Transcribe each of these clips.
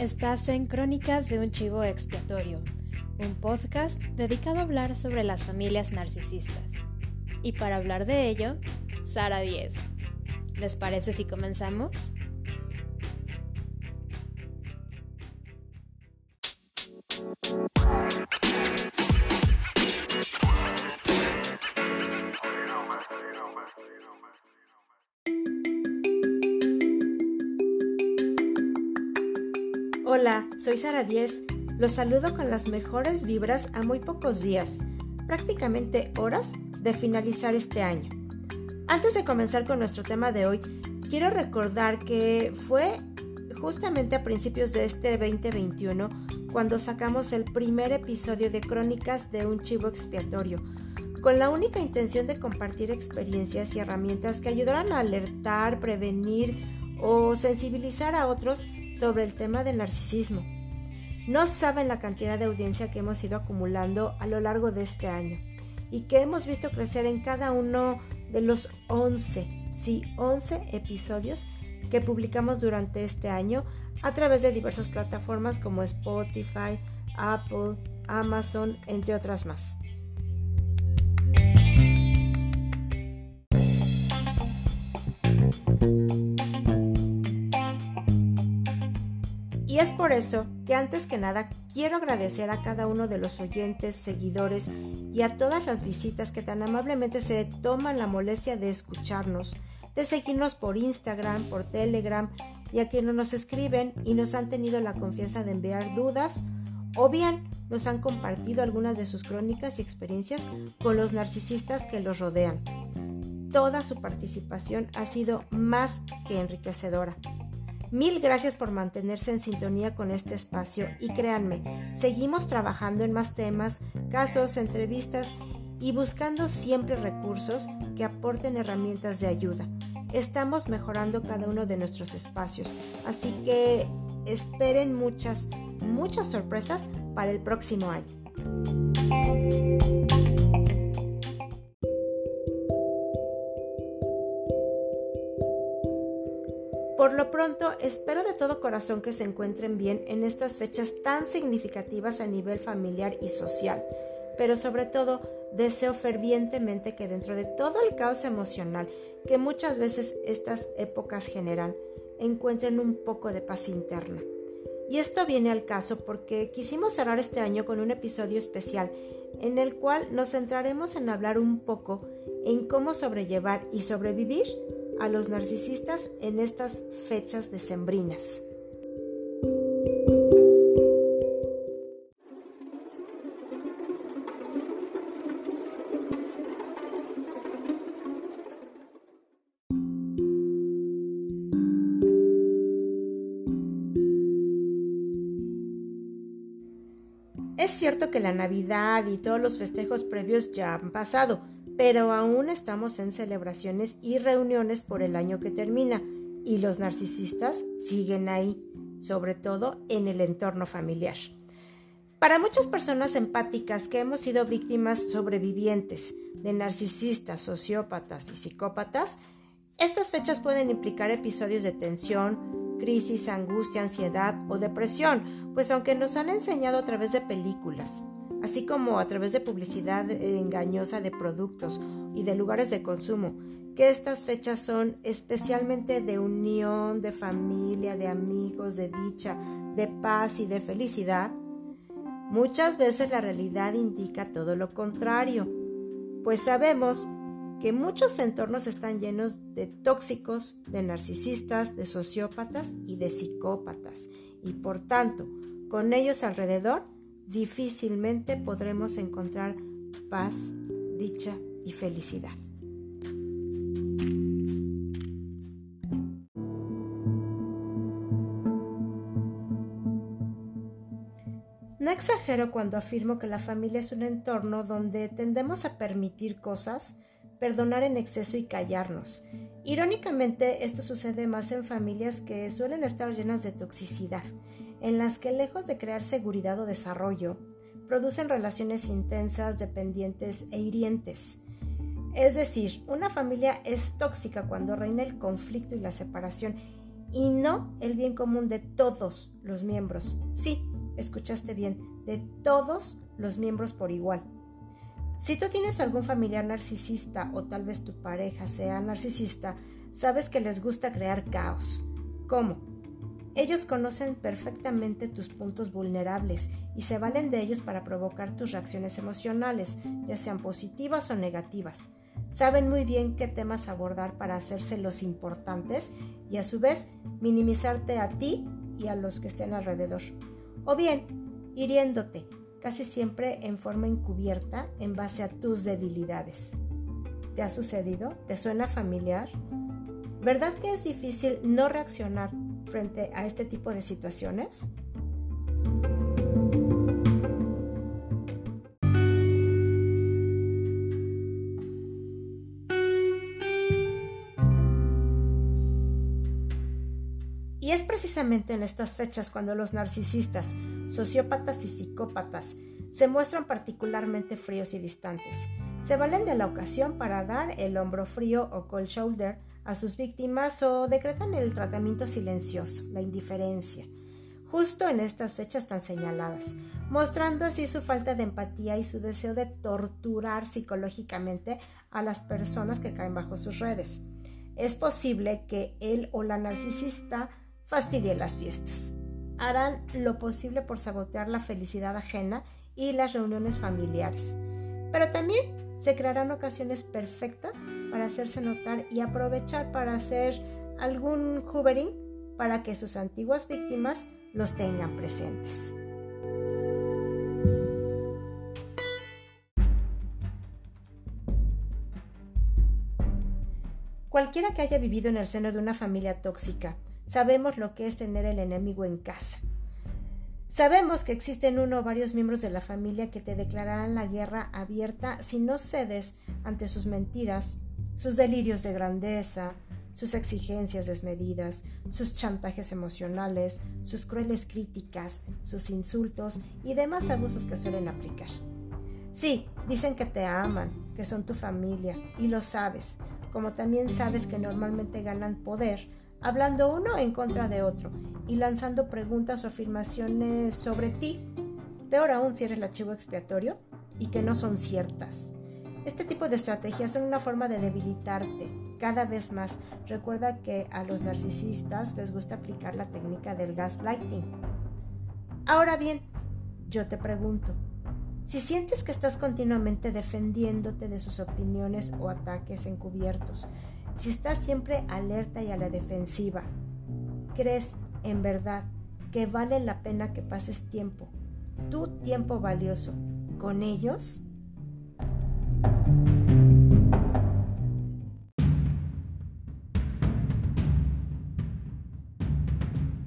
Estás en Crónicas de un Chivo Expiatorio, un podcast dedicado a hablar sobre las familias narcisistas. Y para hablar de ello, Sara 10. ¿Les parece si comenzamos? Soy Sara Díez. Los saludo con las mejores vibras a muy pocos días, prácticamente horas de finalizar este año. Antes de comenzar con nuestro tema de hoy, quiero recordar que fue justamente a principios de este 2021 cuando sacamos el primer episodio de Crónicas de un Chivo Expiatorio, con la única intención de compartir experiencias y herramientas que ayudaran a alertar, prevenir o sensibilizar a otros sobre el tema del narcisismo. No saben la cantidad de audiencia que hemos ido acumulando a lo largo de este año y que hemos visto crecer en cada uno de los 11, sí, 11 episodios que publicamos durante este año a través de diversas plataformas como Spotify, Apple, Amazon, entre otras más. Y es por eso que antes que nada quiero agradecer a cada uno de los oyentes, seguidores y a todas las visitas que tan amablemente se toman la molestia de escucharnos, de seguirnos por Instagram, por Telegram y a quienes nos escriben y nos han tenido la confianza de enviar dudas o bien nos han compartido algunas de sus crónicas y experiencias con los narcisistas que los rodean. Toda su participación ha sido más que enriquecedora. Mil gracias por mantenerse en sintonía con este espacio y créanme, seguimos trabajando en más temas, casos, entrevistas y buscando siempre recursos que aporten herramientas de ayuda. Estamos mejorando cada uno de nuestros espacios, así que esperen muchas, muchas sorpresas para el próximo año. Por lo pronto, espero de todo corazón que se encuentren bien en estas fechas tan significativas a nivel familiar y social, pero sobre todo deseo fervientemente que dentro de todo el caos emocional que muchas veces estas épocas generan, encuentren un poco de paz interna. Y esto viene al caso porque quisimos cerrar este año con un episodio especial en el cual nos centraremos en hablar un poco en cómo sobrellevar y sobrevivir a los narcisistas en estas fechas decembrinas. Es cierto que la Navidad y todos los festejos previos ya han pasado, pero aún estamos en celebraciones y reuniones por el año que termina y los narcisistas siguen ahí, sobre todo en el entorno familiar. Para muchas personas empáticas que hemos sido víctimas sobrevivientes de narcisistas, sociópatas y psicópatas, estas fechas pueden implicar episodios de tensión, crisis, angustia, ansiedad o depresión, pues aunque nos han enseñado a través de películas, así como a través de publicidad engañosa de productos y de lugares de consumo, que estas fechas son especialmente de unión, de familia, de amigos, de dicha, de paz y de felicidad, muchas veces la realidad indica todo lo contrario, pues sabemos que muchos entornos están llenos de tóxicos, de narcisistas, de sociópatas y de psicópatas, y por tanto, con ellos alrededor, difícilmente podremos encontrar paz, dicha y felicidad. No exagero cuando afirmo que la familia es un entorno donde tendemos a permitir cosas, perdonar en exceso y callarnos. Irónicamente, esto sucede más en familias que suelen estar llenas de toxicidad en las que lejos de crear seguridad o desarrollo, producen relaciones intensas, dependientes e hirientes. Es decir, una familia es tóxica cuando reina el conflicto y la separación y no el bien común de todos los miembros. Sí, escuchaste bien, de todos los miembros por igual. Si tú tienes algún familiar narcisista o tal vez tu pareja sea narcisista, sabes que les gusta crear caos. ¿Cómo? Ellos conocen perfectamente tus puntos vulnerables y se valen de ellos para provocar tus reacciones emocionales, ya sean positivas o negativas. Saben muy bien qué temas abordar para hacerse los importantes y a su vez minimizarte a ti y a los que estén alrededor. O bien, hiriéndote, casi siempre en forma encubierta en base a tus debilidades. ¿Te ha sucedido? ¿Te suena familiar? ¿Verdad que es difícil no reaccionar frente a este tipo de situaciones? Y es precisamente en estas fechas cuando los narcisistas, sociópatas y psicópatas se muestran particularmente fríos y distantes. Se valen de la ocasión para dar el hombro frío o cold shoulder a sus víctimas o decretan el tratamiento silencioso, la indiferencia, justo en estas fechas tan señaladas, mostrando así su falta de empatía y su deseo de torturar psicológicamente a las personas que caen bajo sus redes. Es posible que él o la narcisista fastidie las fiestas. Harán lo posible por sabotear la felicidad ajena y las reuniones familiares. Pero también se crearán ocasiones perfectas para hacerse notar y aprovechar para hacer algún hoovering para que sus antiguas víctimas los tengan presentes. Cualquiera que haya vivido en el seno de una familia tóxica, sabemos lo que es tener el enemigo en casa. Sabemos que existen uno o varios miembros de la familia que te declararán la guerra abierta si no cedes ante sus mentiras, sus delirios de grandeza, sus exigencias desmedidas, sus chantajes emocionales, sus crueles críticas, sus insultos y demás abusos que suelen aplicar. Sí, dicen que te aman, que son tu familia, y lo sabes, como también sabes que normalmente ganan poder hablando uno en contra de otro y lanzando preguntas o afirmaciones sobre ti, peor aún si eres el archivo expiatorio y que no son ciertas. Este tipo de estrategias son una forma de debilitarte cada vez más. Recuerda que a los narcisistas les gusta aplicar la técnica del gaslighting. Ahora bien, yo te pregunto, si sientes que estás continuamente defendiéndote de sus opiniones o ataques encubiertos, si estás siempre alerta y a la defensiva, ¿crees en verdad que vale la pena que pases tiempo, tu tiempo valioso, con ellos?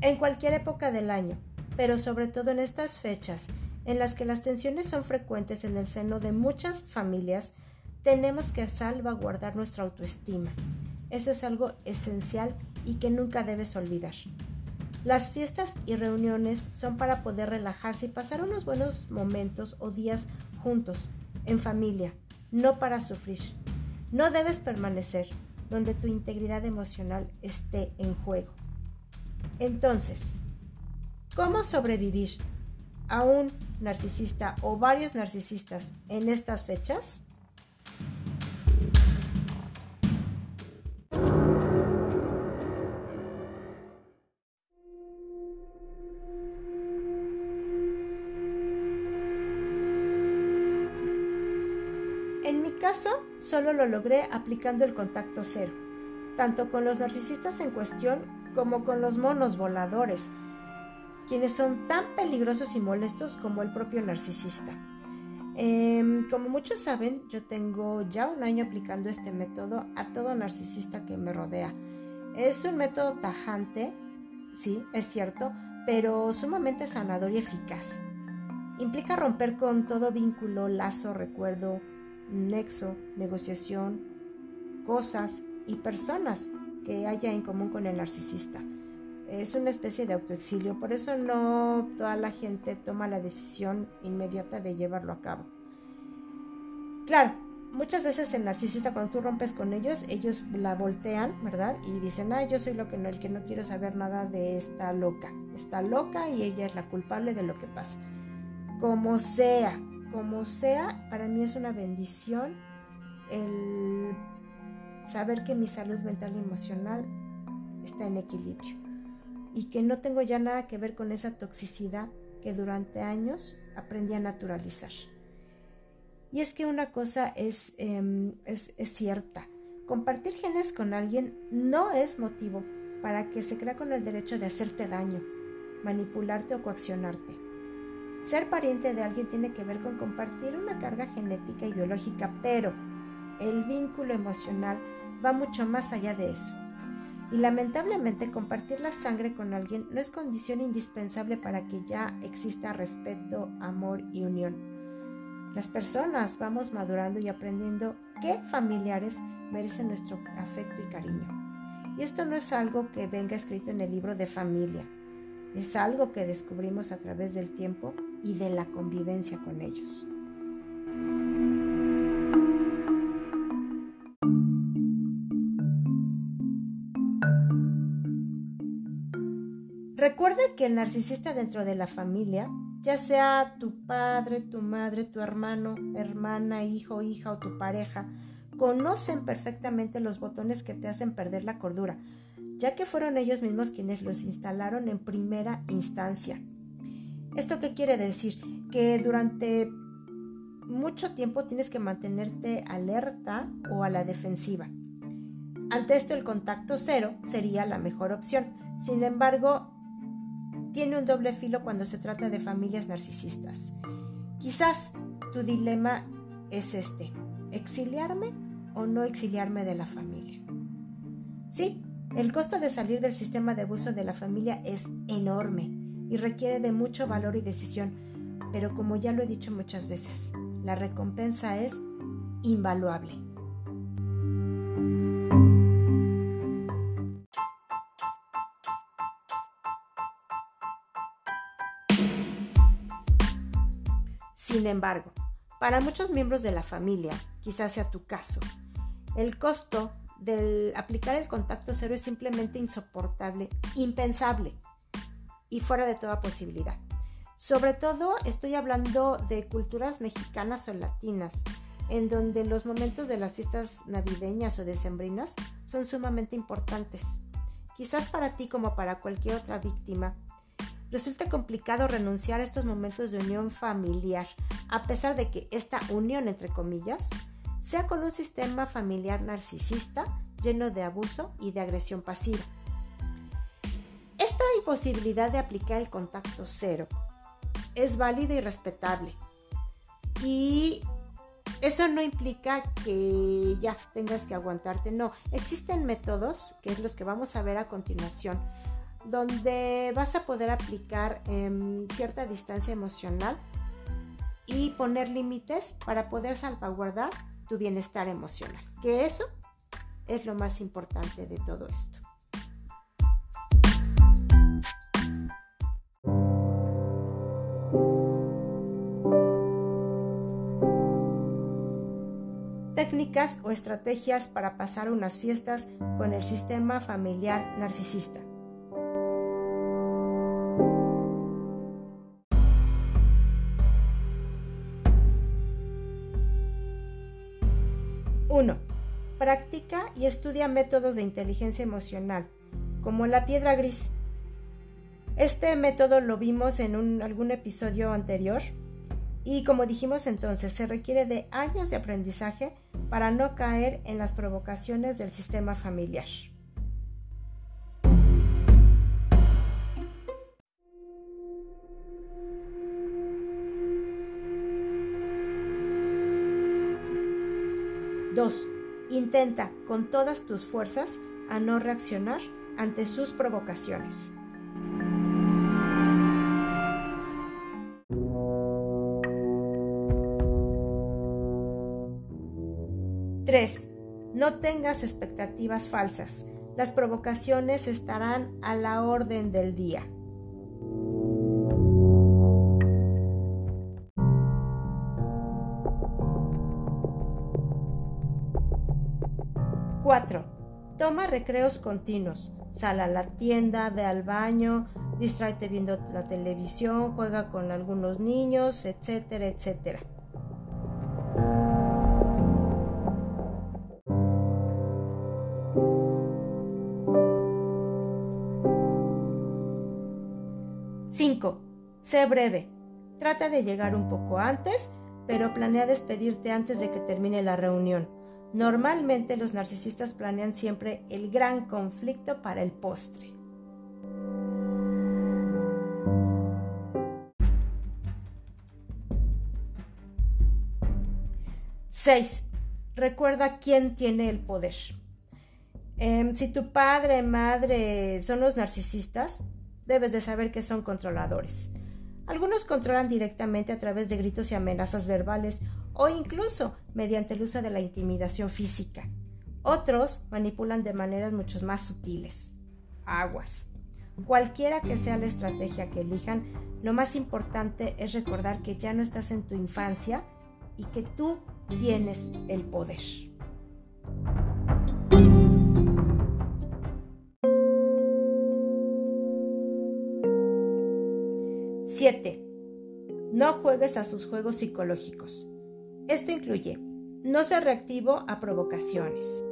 En cualquier época del año, pero sobre todo en estas fechas, en las que las tensiones son frecuentes en el seno de muchas familias, tenemos que salvaguardar nuestra autoestima. Eso es algo esencial y que nunca debes olvidar. Las fiestas y reuniones son para poder relajarse y pasar unos buenos momentos o días juntos, en familia, no para sufrir. No debes permanecer donde tu integridad emocional esté en juego. Entonces, ¿cómo sobrevivir a un narcisista o varios narcisistas en estas fechas? Solo lo logré aplicando el contacto cero, tanto con los narcisistas en cuestión como con los monos voladores, quienes son tan peligrosos y molestos como el propio narcisista. Em, como muchos saben, yo tengo ya un año aplicando este método a todo narcisista que me rodea. Es un método tajante, sí, es cierto, pero sumamente sanador y eficaz. Implica romper con todo vínculo, lazo, recuerdo, nexo, negociación, cosas y personas que haya en común con el narcisista. Es una especie de autoexilio, por eso no toda la gente toma la decisión inmediata de llevarlo a cabo. Claro, muchas veces el narcisista cuando tú rompes con ellos, ellos la voltean, ¿verdad? Y dicen, ah, yo soy lo el que no quiero saber nada de esta loca. Está loca y ella es la culpable de lo que pasa. Como sea, como sea, para mí es una bendición el saber que mi salud mental y emocional está en equilibrio y que no tengo ya nada que ver con esa toxicidad que durante años aprendí a naturalizar. Y es que una cosa em, es, es, cierta, compartir genes con alguien no es motivo para que se crea con el derecho de hacerte daño, manipularte o coaccionarte. Ser pariente de alguien tiene que ver con compartir una carga genética y biológica, pero el vínculo emocional va mucho más allá de eso. Y lamentablemente compartir la sangre con alguien no es condición indispensable para que ya exista respeto, amor y unión. Las personas vamos madurando y aprendiendo qué familiares merecen nuestro afecto y cariño. Y esto no es algo que venga escrito en el libro de familia, es algo que descubrimos a través del tiempo y de la convivencia con ellos. Recuerda que el narcisista dentro de la familia, ya sea tu padre, tu madre, tu hermano, hermana, hijo, hija o tu pareja, conocen perfectamente los botones que te hacen perder la cordura, ya que fueron ellos mismos quienes los instalaron en primera instancia. ¿Esto qué quiere decir? Que durante mucho tiempo tienes que mantenerte alerta o a la defensiva. Ante esto el contacto cero sería la mejor opción. Sin embargo, tiene un doble filo cuando se trata de familias narcisistas. Quizás tu dilema es este, exiliarme o no exiliarme de la familia. Sí, el costo de salir del sistema de abuso de la familia es enorme y requiere de mucho valor y decisión, pero como ya lo he dicho muchas veces, la recompensa es invaluable. Sin embargo, para muchos miembros de la familia, quizás sea tu caso, el costo del aplicar el contacto cero es simplemente insoportable, impensable y fuera de toda posibilidad. Sobre todo estoy hablando de culturas mexicanas o latinas, en donde los momentos de las fiestas navideñas o decembrinas son sumamente importantes. Quizás para ti como para cualquier otra víctima, resulta complicado renunciar a estos momentos de unión familiar, a pesar de que esta unión, entre comillas, sea con un sistema familiar narcisista lleno de abuso y de agresión pasiva. Imposibilidad de aplicar el contacto cero es válida y respetable. Y eso no implica que ya tengas que aguantarte, no. Existen métodos, que es los que vamos a ver a continuación, donde vas a poder aplicar em, cierta distancia emocional y poner límites para poder salvaguardar tu bienestar emocional. Que eso es lo más importante de todo esto. Técnicas o estrategias para pasar unas fiestas con el sistema familiar narcisista. 1. Practica y estudia métodos de inteligencia emocional, como la piedra gris. Este método lo vimos en algún episodio anterior y como dijimos entonces, se requiere de años de aprendizaje para no caer en las provocaciones del sistema familiar. Dos, intenta con todas tus fuerzas a no reaccionar ante sus provocaciones. No tengas expectativas falsas. Las provocaciones estarán a la orden del día. 4. Toma recreos continuos. Sal a la tienda, ve al baño, distráete viendo la televisión, juega con algunos niños, etcétera, etcétera. Sé breve. Trata de llegar un poco antes, pero planea despedirte antes de que termine la reunión. Normalmente los narcisistas planean siempre el gran conflicto para el postre. Seis. Recuerda quién tiene el poder. Em, si tu padre, madre son los narcisistas, debes de saber que son controladores. Algunos controlan directamente a través de gritos y amenazas verbales o incluso mediante el uso de la intimidación física. Otros manipulan de maneras mucho más sutiles. Aguas. Cualquiera que sea la estrategia que elijan, lo más importante es recordar que ya no estás en tu infancia y que tú tienes el poder. 7. No juegues a sus juegos psicológicos. Esto incluye no ser reactivo a provocaciones,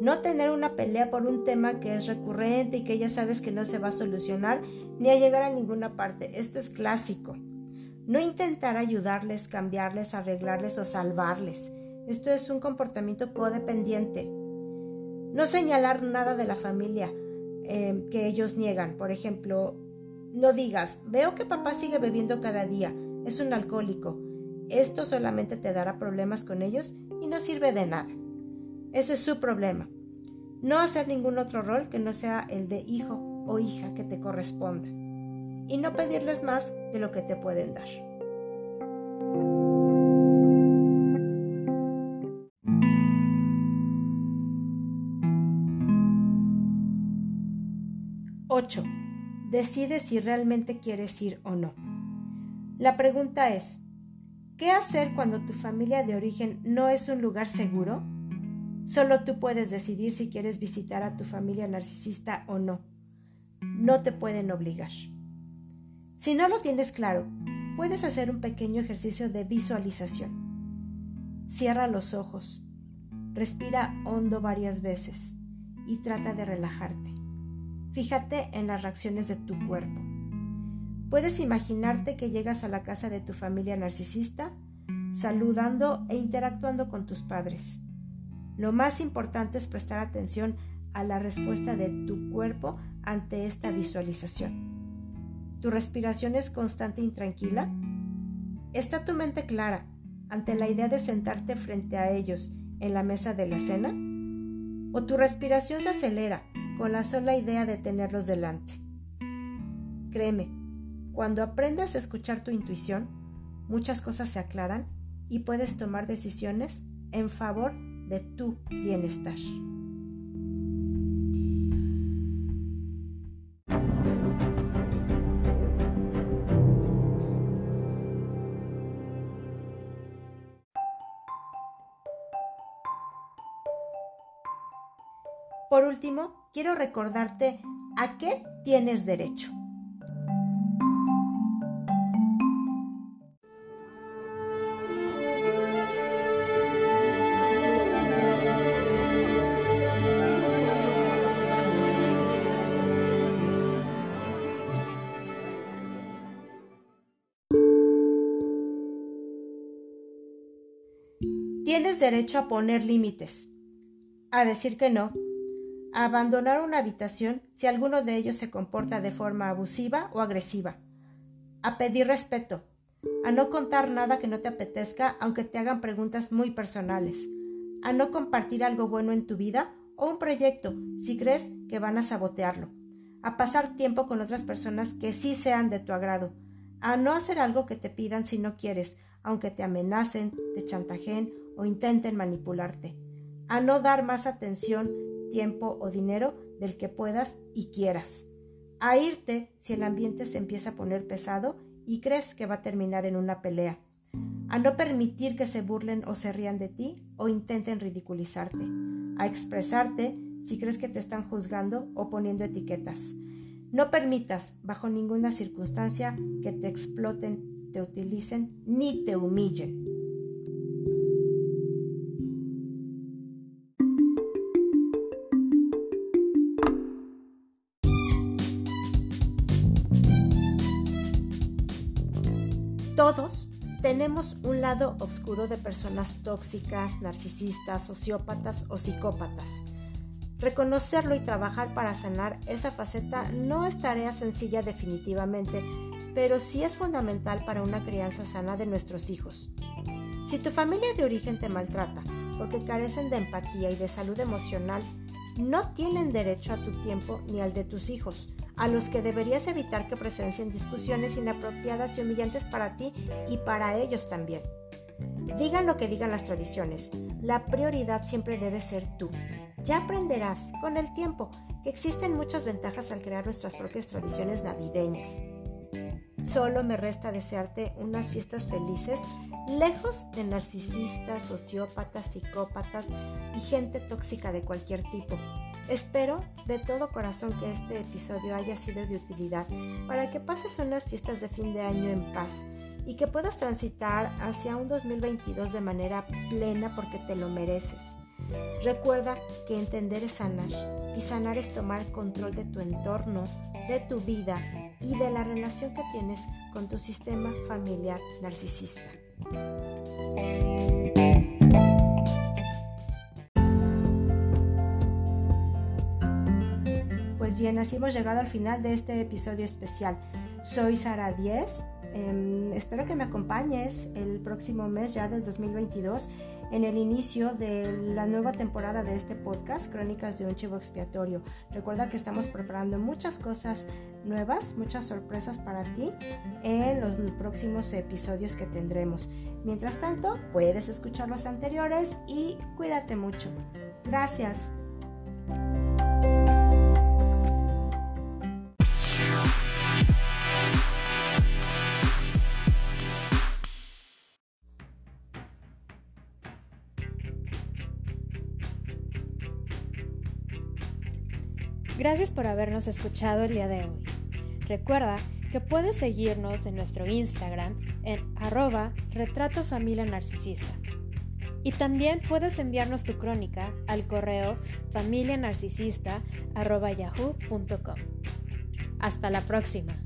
no tener una pelea por un tema que es recurrente y que ya sabes que no se va a solucionar ni a llegar a ninguna parte. Esto es clásico. No intentar ayudarles, cambiarles, arreglarles o salvarles. Esto es un comportamiento codependiente. No señalar nada de la familia eh, que ellos niegan. Por ejemplo, no digas, veo que papá sigue bebiendo cada día, es un alcohólico. Esto solamente te dará problemas con ellos y no sirve de nada. Ese es su problema. No hacer ningún otro rol que no sea el de hijo o hija que te corresponda. Y no pedirles más de lo que te pueden dar. Ocho decide si realmente quieres ir o no. La pregunta es, ¿qué hacer cuando tu familia de origen no es un lugar seguro? Solo tú puedes decidir si quieres visitar a tu familia narcisista o no. No te pueden obligar. Si no lo tienes claro, puedes hacer un pequeño ejercicio de visualización. Cierra los ojos, respira hondo varias veces y trata de relajarte. Fíjate en las reacciones de tu cuerpo. Puedes imaginarte que llegas a la casa de tu familia narcisista, saludando e interactuando con tus padres. Lo más importante es prestar atención a la respuesta de tu cuerpo ante esta visualización. ¿Tu respiración es constante e intranquila? ¿Está tu mente clara ante la idea de sentarte frente a ellos en la mesa de la cena? ¿O tu respiración se acelera con la sola idea de tenerlos delante. Créeme, cuando aprendas a escuchar tu intuición, muchas cosas se aclaran y puedes tomar decisiones en favor de tu bienestar. Por último, quiero recordarte a qué tienes derecho. Tienes derecho a poner límites, a decir que no, abandonar una habitación si alguno de ellos se comporta de forma abusiva o agresiva, a pedir respeto, a no contar nada que no te apetezca aunque te hagan preguntas muy personales, a no compartir algo bueno en tu vida o un proyecto si crees que van a sabotearlo, a pasar tiempo con otras personas que sí sean de tu agrado, a no hacer algo que te pidan si no quieres, aunque te amenacen, te chantajeen o intenten manipularte, a no dar más atención tiempo o dinero del que puedas y quieras. A irte si el ambiente se empieza a poner pesado y crees que va a terminar en una pelea. a no permitir que se burlen o se rían de ti o intenten ridiculizarte, a expresarte si crees que te están juzgando o poniendo etiquetas. No permitas, bajo ninguna circunstancia, que te exploten, te utilicen ni te humillen. Tenemos un lado oscuro de personas tóxicas, narcisistas, sociópatas o psicópatas. Reconocerlo y trabajar para sanar esa faceta no es tarea sencilla definitivamente, pero sí es fundamental para una crianza sana de nuestros hijos. Si tu familia de origen te maltrata porque carecen de empatía y de salud emocional, no tienen derecho a tu tiempo ni al de tus hijos, a los que deberías evitar que presencien discusiones inapropiadas y humillantes para ti y para ellos también. Digan lo que digan las tradiciones, la prioridad siempre debe ser tú. Ya aprenderás con el tiempo que existen muchas ventajas al crear nuestras propias tradiciones navideñas. Solo me resta desearte unas fiestas felices, lejos de narcisistas, sociópatas, psicópatas y gente tóxica de cualquier tipo. Espero de todo corazón que este episodio haya sido de utilidad para que pases unas fiestas de fin de año en paz y que puedas transitar hacia un 2022 de manera plena porque te lo mereces. Recuerda que entender es sanar y sanar es tomar control de tu entorno, de tu vida y de la relación que tienes con tu sistema familiar narcisista. Pues bien, así hemos llegado al final de este episodio especial. Soy Sara Díez. Em, espero que me acompañes el próximo mes ya del 2022 en el inicio de la nueva temporada de este podcast, Crónicas de un Chivo Expiatorio. Recuerda que estamos preparando muchas cosas nuevas, muchas sorpresas para ti en los próximos episodios que tendremos. Mientras tanto, puedes escuchar los anteriores y cuídate mucho. Gracias. Gracias por habernos escuchado el día de hoy. Recuerda que puedes seguirnos en nuestro Instagram en arroba retrato familia narcisista. Y también puedes enviarnos tu crónica al correo familianarcisista.yahoo.com. Hasta la próxima.